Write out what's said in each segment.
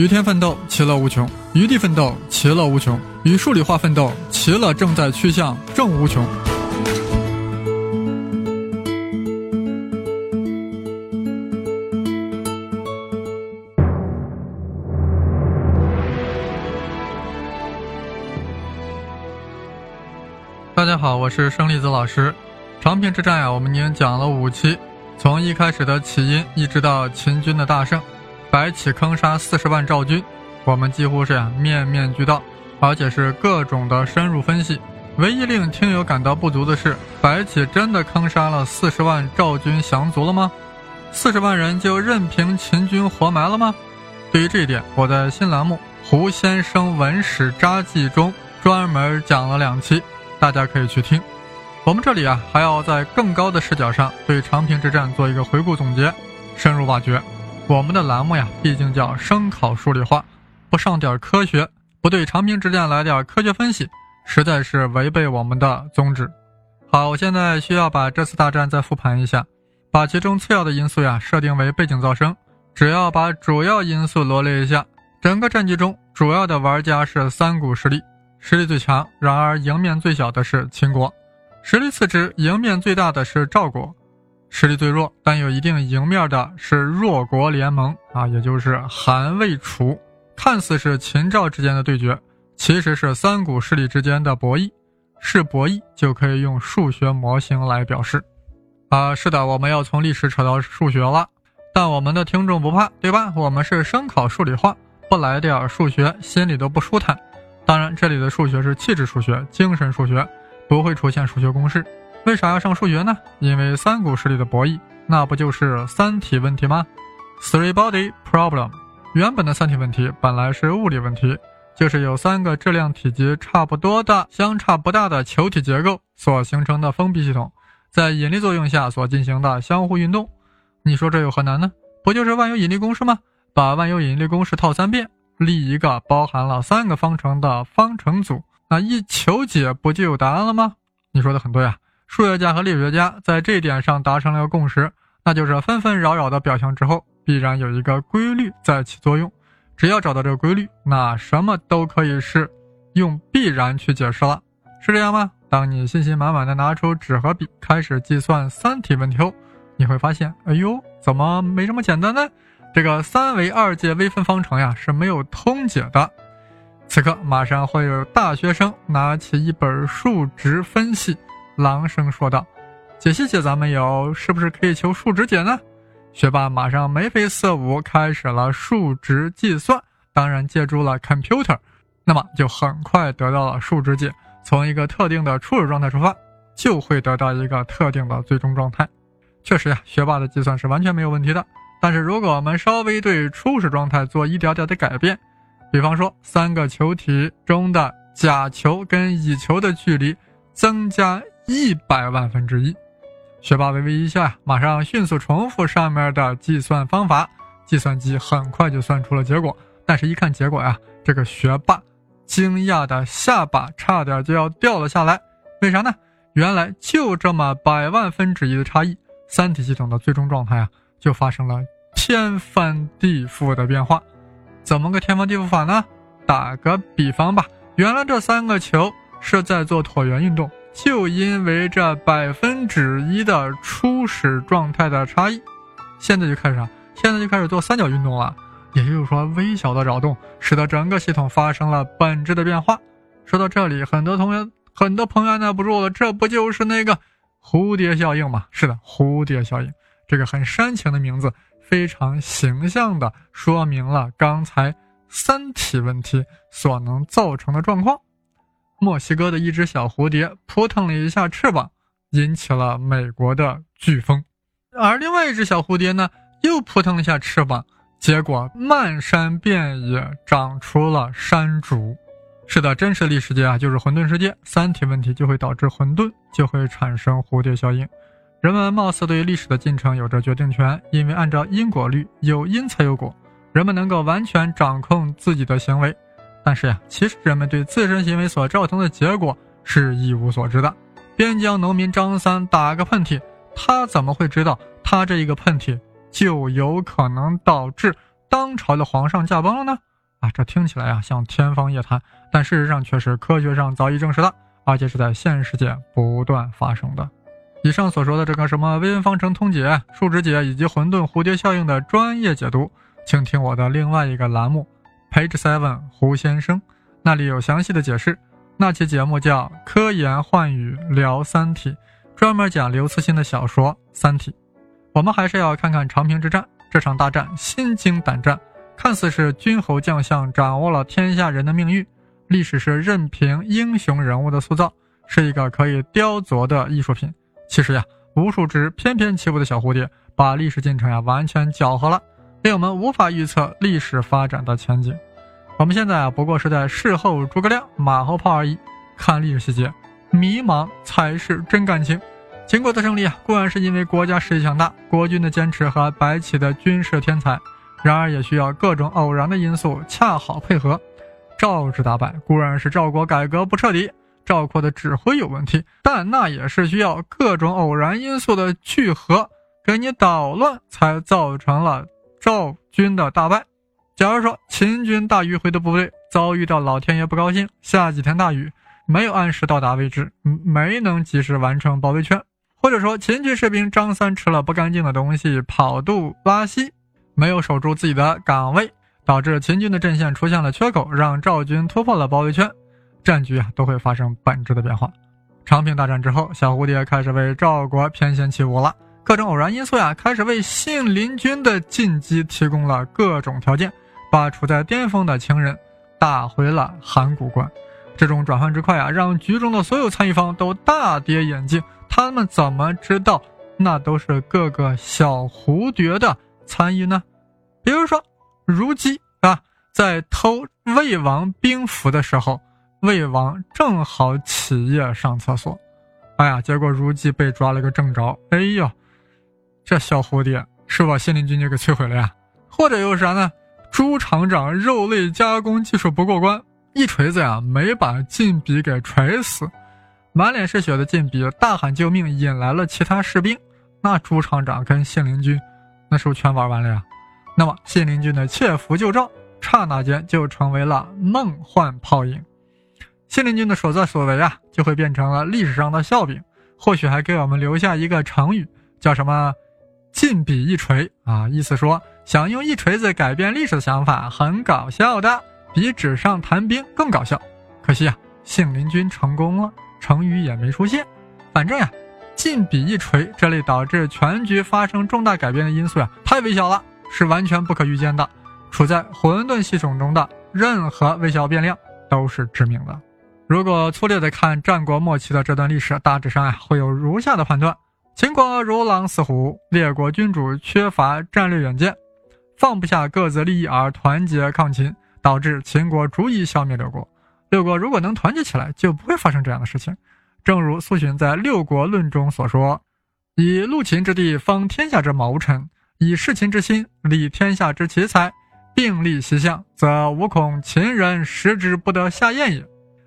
与天奋斗，其乐无穷；与地奋斗，其乐无穷；与数理化奋斗，其乐正在趋向正无穷。大家好，我是生粒子老师。长平之战呀，我们已经讲了五期，从一开始的起因，一直到秦军的大胜。白起坑杀四十万赵军，我们几乎是呀面面俱到，而且是各种的深入分析。唯一令听友感到不足的是，白起真的坑杀了四十万赵军降卒了吗？四十万人就任凭秦军活埋了吗？对于这一点，我在新栏目《胡先生文史札记》中专门讲了两期，大家可以去听。我们这里啊，还要在更高的视角上对长平之战做一个回顾总结，深入挖掘。我们的栏目呀，毕竟叫生考数理化，不上点科学，不对长平之战来点科学分析，实在是违背我们的宗旨。好，我现在需要把这次大战再复盘一下，把其中次要的因素呀设定为背景噪声，只要把主要因素罗列一下。整个战局中，主要的玩家是三股势力，实力最强，然而赢面最小的是秦国；实力次之，赢面最大的是赵国。实力最弱但有一定赢面的是弱国联盟啊，也就是韩魏楚，看似是秦赵之间的对决，其实是三股势力之间的博弈。是博弈就可以用数学模型来表示。啊，是的，我们要从历史扯到数学了，但我们的听众不怕，对吧？我们是生考数理化，不来点数学心里都不舒坦。当然，这里的数学是气质数学、精神数学，不会出现数学公式。为啥要上数学呢？因为三股势力的博弈，那不就是三体问题吗？Three body problem。原本的三体问题本来是物理问题，就是有三个质量体积差不多的、相差不大的球体结构所形成的封闭系统，在引力作用下所进行的相互运动。你说这有何难呢？不就是万有引力公式吗？把万有引力公式套三遍，立一个包含了三个方程的方程组，那一求解不就有答案了吗？你说的很对啊。数学家和力学家在这点上达成了共识，那就是纷纷扰扰的表象之后，必然有一个规律在起作用。只要找到这个规律，那什么都可以是用必然去解释了，是这样吗？当你信心满满的拿出纸和笔，开始计算三体问题后，你会发现，哎呦，怎么没这么简单呢？这个三维二阶微分方程呀是没有通解的。此刻，马上会有大学生拿起一本数值分析。狼声说道：“解析解咱们有，是不是可以求数值解呢？”学霸马上眉飞色舞，开始了数值计算。当然，借助了 computer，那么就很快得到了数值解。从一个特定的初始状态出发，就会得到一个特定的最终状态。确实呀，学霸的计算是完全没有问题的。但是，如果我们稍微对初始状态做一点点的改变，比方说三个球体中的甲球跟乙球的距离增加。一百万分之一，学霸微微一笑呀，马上迅速重复上面的计算方法，计算机很快就算出了结果。但是，一看结果呀，这个学霸惊讶的下巴差点就要掉了下来。为啥呢？原来就这么百万分之一的差异，三体系统的最终状态啊，就发生了天翻地覆的变化。怎么个天翻地覆法呢？打个比方吧，原来这三个球是在做椭圆运动。就因为这百分之一的初始状态的差异，现在就开始啥？现在就开始做三角运动了。也就是说，微小的扰动使得整个系统发生了本质的变化。说到这里，很多同学、很多朋友按捺不住了，这不就是那个蝴蝶效应吗？是的，蝴蝶效应，这个很煽情的名字，非常形象的说明了刚才三体问题所能造成的状况。墨西哥的一只小蝴蝶扑腾了一下翅膀，引起了美国的飓风；而另外一只小蝴蝶呢，又扑腾了一下翅膀，结果漫山遍野长出了山竹。是的，真实历史界啊，就是混沌世界，三体问题就会导致混沌，就会产生蝴蝶效应。人们貌似对历史的进程有着决定权，因为按照因果律，有因才有果，人们能够完全掌控自己的行为。但是呀，其实人们对自身行为所造成的结果是一无所知的。边疆农民张三打个喷嚏，他怎么会知道他这一个喷嚏就有可能导致当朝的皇上驾崩了呢？啊，这听起来啊像天方夜谭，但事实上却是科学上早已证实的，而且是在现实界不断发生的。以上所说的这个什么微分方程通解、数值解以及混沌蝴蝶效应的专业解读，请听我的另外一个栏目，Page Seven 胡先生，那里有详细的解释。那期节目叫《科研幻语聊三体》，专门讲刘慈欣的小说《三体》。我们还是要看看长平之战这场大战，心惊胆战。看似是君侯将相掌握了天下人的命运，历史是任凭英雄人物的塑造，是一个可以雕琢的艺术品。其实呀，无数只翩翩起舞的小蝴蝶，把历史进程呀完全搅和了，令我们无法预测历史发展的前景。我们现在啊，不过是在事后诸葛亮、马后炮而已。看历史细节，迷茫才是真感情。秦国的胜利啊，固然是因为国家实力强大，国君的坚持和白起的军事天才。然而也需要各种偶然的因素恰好配合。赵之大败固然是赵国改革不彻底，赵括的指挥有问题，但那也是需要各种偶然因素的聚合给你捣乱，才造成了赵军的大败。假如说秦军大迂回的部队遭遇到老天爷不高兴，下几天大雨，没有按时到达位置，没能及时完成包围圈，或者说秦军士兵张三吃了不干净的东西，跑肚拉稀。没有守住自己的岗位，导致秦军的阵线出现了缺口，让赵军突破了包围圈，战局啊都会发生本质的变化。长平大战之后，小蝴蝶开始为赵国翩跹起舞了，各种偶然因素呀开始为信陵君的进击提供了各种条件，把处在巅峰的情人打回了函谷关。这种转换之快啊，让局中的所有参与方都大跌眼镜。他们怎么知道那都是各个小蝴蝶的参与呢？比如说，如姬啊，在偷魏王兵符的时候，魏王正好起夜上厕所，哎呀，结果如姬被抓了个正着。哎呦，这小蝴蝶是不把信陵君就给摧毁了呀！或者又是啥呢？朱厂长肉类加工技术不过关，一锤子呀没把晋鄙给锤死，满脸是血的晋鄙大喊救命，引来了其他士兵。那朱厂长跟信陵君，那是不是全玩完了呀？那么，信陵君的窃符救赵，刹那间就成为了梦幻泡影。信陵君的所作所为啊，就会变成了历史上的笑柄，或许还给我们留下一个成语，叫什么“进笔一锤”啊，意思说想用一锤子改变历史的想法很搞笑的，比纸上谈兵更搞笑。可惜啊，信陵君成功了，成语也没出现。反正呀，“进笔一锤”这类导致全局发生重大改变的因素呀，太微小了。是完全不可预见的，处在混沌系统中的任何微小变量都是致命的。如果粗略的看战国末期的这段历史，大致上呀会有如下的判断：秦国如狼似虎，列国君主缺乏战略远见，放不下各自利益而团结抗秦，导致秦国逐一消灭六国。六国如果能团结起来，就不会发生这样的事情。正如苏洵在《六国论》中所说：“以陆秦之地方天下之谋臣。”以事秦之心立天下之奇才，并立其象，则无恐秦人食之不得下咽也。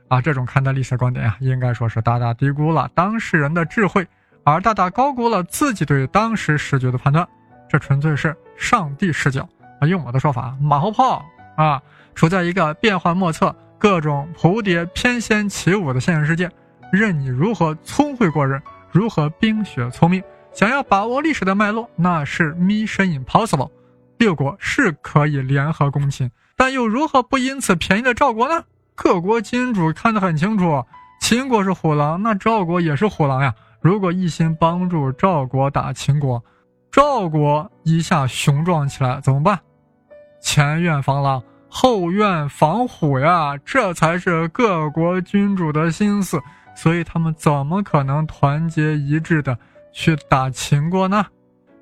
啊，这种看待历史观点啊，应该说是大大低估了当事人的智慧，而大大高估了自己对当时时局的判断。这纯粹是上帝视角啊！用我的说法，马后炮啊！处在一个变幻莫测、各种蝴蝶翩跹起舞的现实世界，任你如何聪慧过人，如何冰雪聪明。想要把握历史的脉络，那是 mission impossible。六国是可以联合攻秦，但又如何不因此便宜了赵国呢？各国君主看得很清楚，秦国是虎狼，那赵国也是虎狼呀。如果一心帮助赵国打秦国，赵国一下雄壮起来怎么办？前院防狼，后院防虎呀，这才是各国君主的心思。所以他们怎么可能团结一致的？去打秦国呢？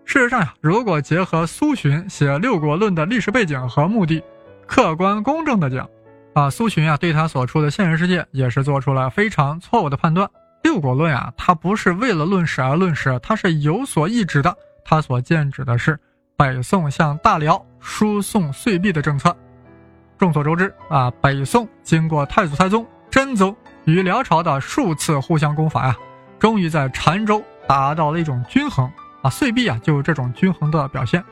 事实上呀，如果结合苏洵写《六国论》的历史背景和目的，客观公正的讲，啊，苏洵呀对他所处的现实世界也是做出了非常错误的判断。《六国论》啊，它不是为了论史而论史，它是有所意指的。它所剑指的是北宋向大辽输送岁币的政策。众所周知啊，北宋经过太祖、太宗、真宗与辽朝的数次互相攻伐呀，终于在澶州。达到了一种均衡啊，岁币啊，就有这种均衡的表现。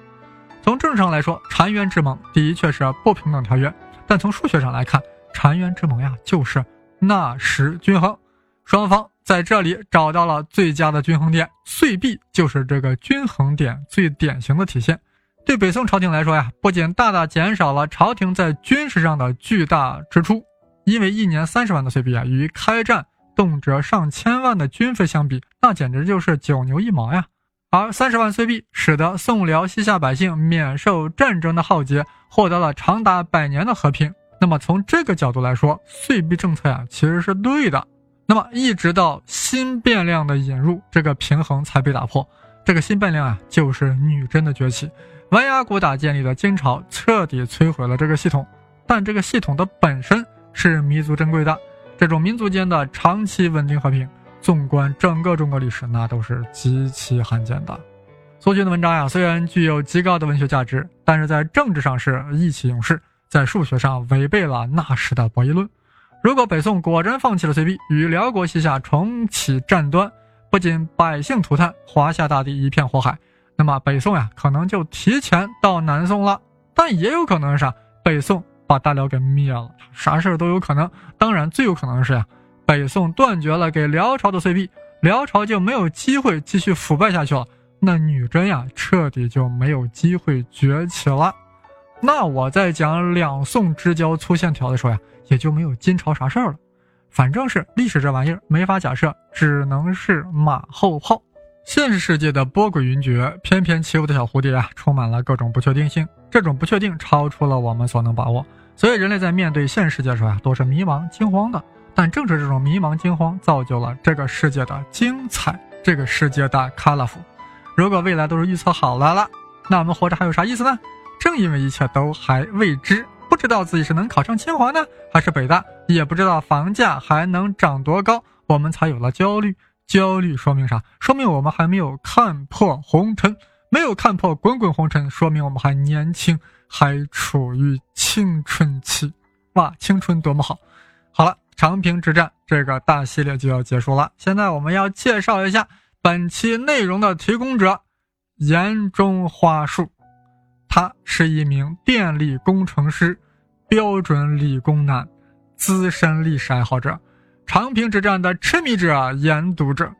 从政治上来说，澶渊之盟的确是不平等条约，但从数学上来看，澶渊之盟呀就是纳什均衡，双方在这里找到了最佳的均衡点，岁币就是这个均衡点最典型的体现。对北宋朝廷来说呀，不仅大大减少了朝廷在军事上的巨大支出，因为一年三十万的岁币啊，与开战动辄上千万的军费相比，那简直就是九牛一毛呀。而三十万岁币使得宋辽西夏百姓免受战争的浩劫，获得了长达百年的和平。那么从这个角度来说，岁币政策呀其实是对的。那么一直到新变量的引入，这个平衡才被打破。这个新变量啊，就是女真的崛起。完颜古打建立的金朝彻底摧毁了这个系统，但这个系统的本身是弥足珍贵的。这种民族间的长期稳定和平。纵观整个中国历史，那都是极其罕见的。苏军的文章呀，虽然具有极高的文学价值，但是在政治上是意气用事，在数学上违背了那时的博弈论。如果北宋果真放弃了隋币，与辽国西夏重启战端，不仅百姓涂炭，华夏大地一片火海，那么北宋呀，可能就提前到南宋了。但也有可能是啥？北宋把大辽给灭了，啥事儿都有可能。当然，最有可能是呀。北宋断绝了给辽朝的岁币，辽朝就没有机会继续腐败下去了。那女真呀，彻底就没有机会崛起了。那我在讲两宋之交粗线条的时候呀，也就没有金朝啥事儿了。反正是历史这玩意儿没法假设，只能是马后炮。现实世界的波诡云谲，翩翩起舞的小蝴蝶啊，充满了各种不确定性。这种不确定超出了我们所能把握，所以人类在面对现实世界的时候啊，都是迷茫惊慌的。但正是这种迷茫惊慌，造就了这个世界的精彩，这个世界的 colorful。如果未来都是预测好了了，那我们活着还有啥意思呢？正因为一切都还未知，不知道自己是能考上清华呢，还是北大，也不知道房价还能涨多高，我们才有了焦虑。焦虑说明啥？说明我们还没有看破红尘，没有看破滚滚红尘，说明我们还年轻，还处于青春期。哇，青春多么好！好了。长平之战这个大系列就要结束了。现在我们要介绍一下本期内容的提供者——岩中花树。他是一名电力工程师，标准理工男，资深历史爱好者，长平之战的痴迷者啊、研读者。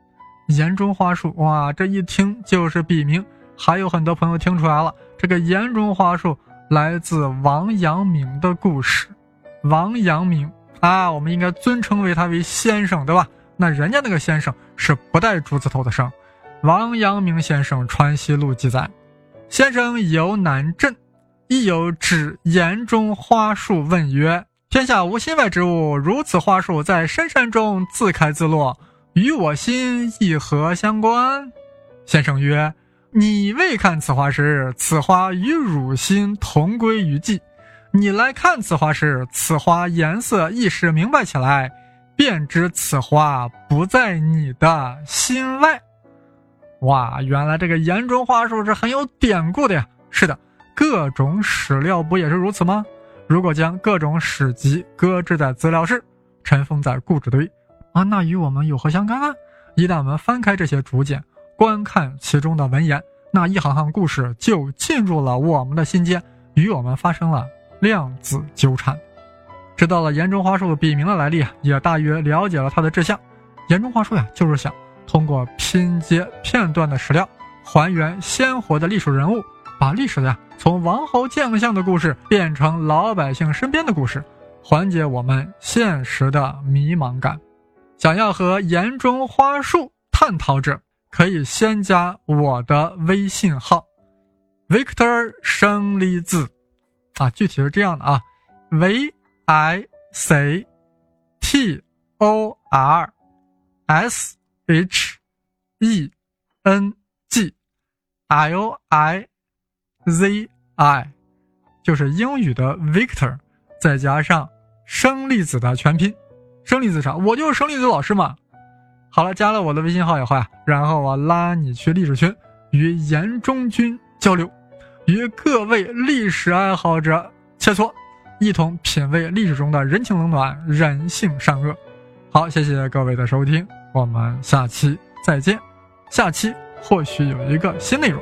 岩中花树，哇，这一听就是笔名。还有很多朋友听出来了，这个岩中花树来自王阳明的故事。王阳明。啊，我们应该尊称为他为先生，对吧？那人家那个先生是不带竹字头的生。王阳明先生《川西录》记载，先生游南镇，亦有指岩中花树问曰：“天下无心外之物，如此花树在深山中自开自落，与我心亦何相关？”先生曰：“你未看此花时，此花与汝心同归于寂。”你来看此花时，此花颜色一时明白起来，便知此花不在你的心外。哇，原来这个岩中花树是很有典故的呀！是的，各种史料不也是如此吗？如果将各种史籍搁置在资料室，尘封在故纸堆，啊，那与我们有何相干呢？一旦我们翻开这些竹简，观看其中的文言，那一行行故事就进入了我们的心间，与我们发生了。量子纠缠，知道了岩中花树笔名的来历，也大约了解了它的志向。岩中花树呀，就是想通过拼接片段的史料，还原鲜活的历史人物，把历史呀从王侯将相的故事变成老百姓身边的故事，缓解我们现实的迷茫感。想要和岩中花树探讨者，可以先加我的微信号：Victor 生离子。啊，具体是这样的啊，v i c t o r s h e n g l i z i，就是英语的 Victor，再加上生粒子的全拼，生粒子啥？我就是生粒子老师嘛。好了，加了我的微信号以后呀，然后我拉你去历史群，与严中军交流。与各位历史爱好者切磋，一同品味历史中的人情冷暖、人性善恶。好，谢谢各位的收听，我们下期再见。下期或许有一个新内容。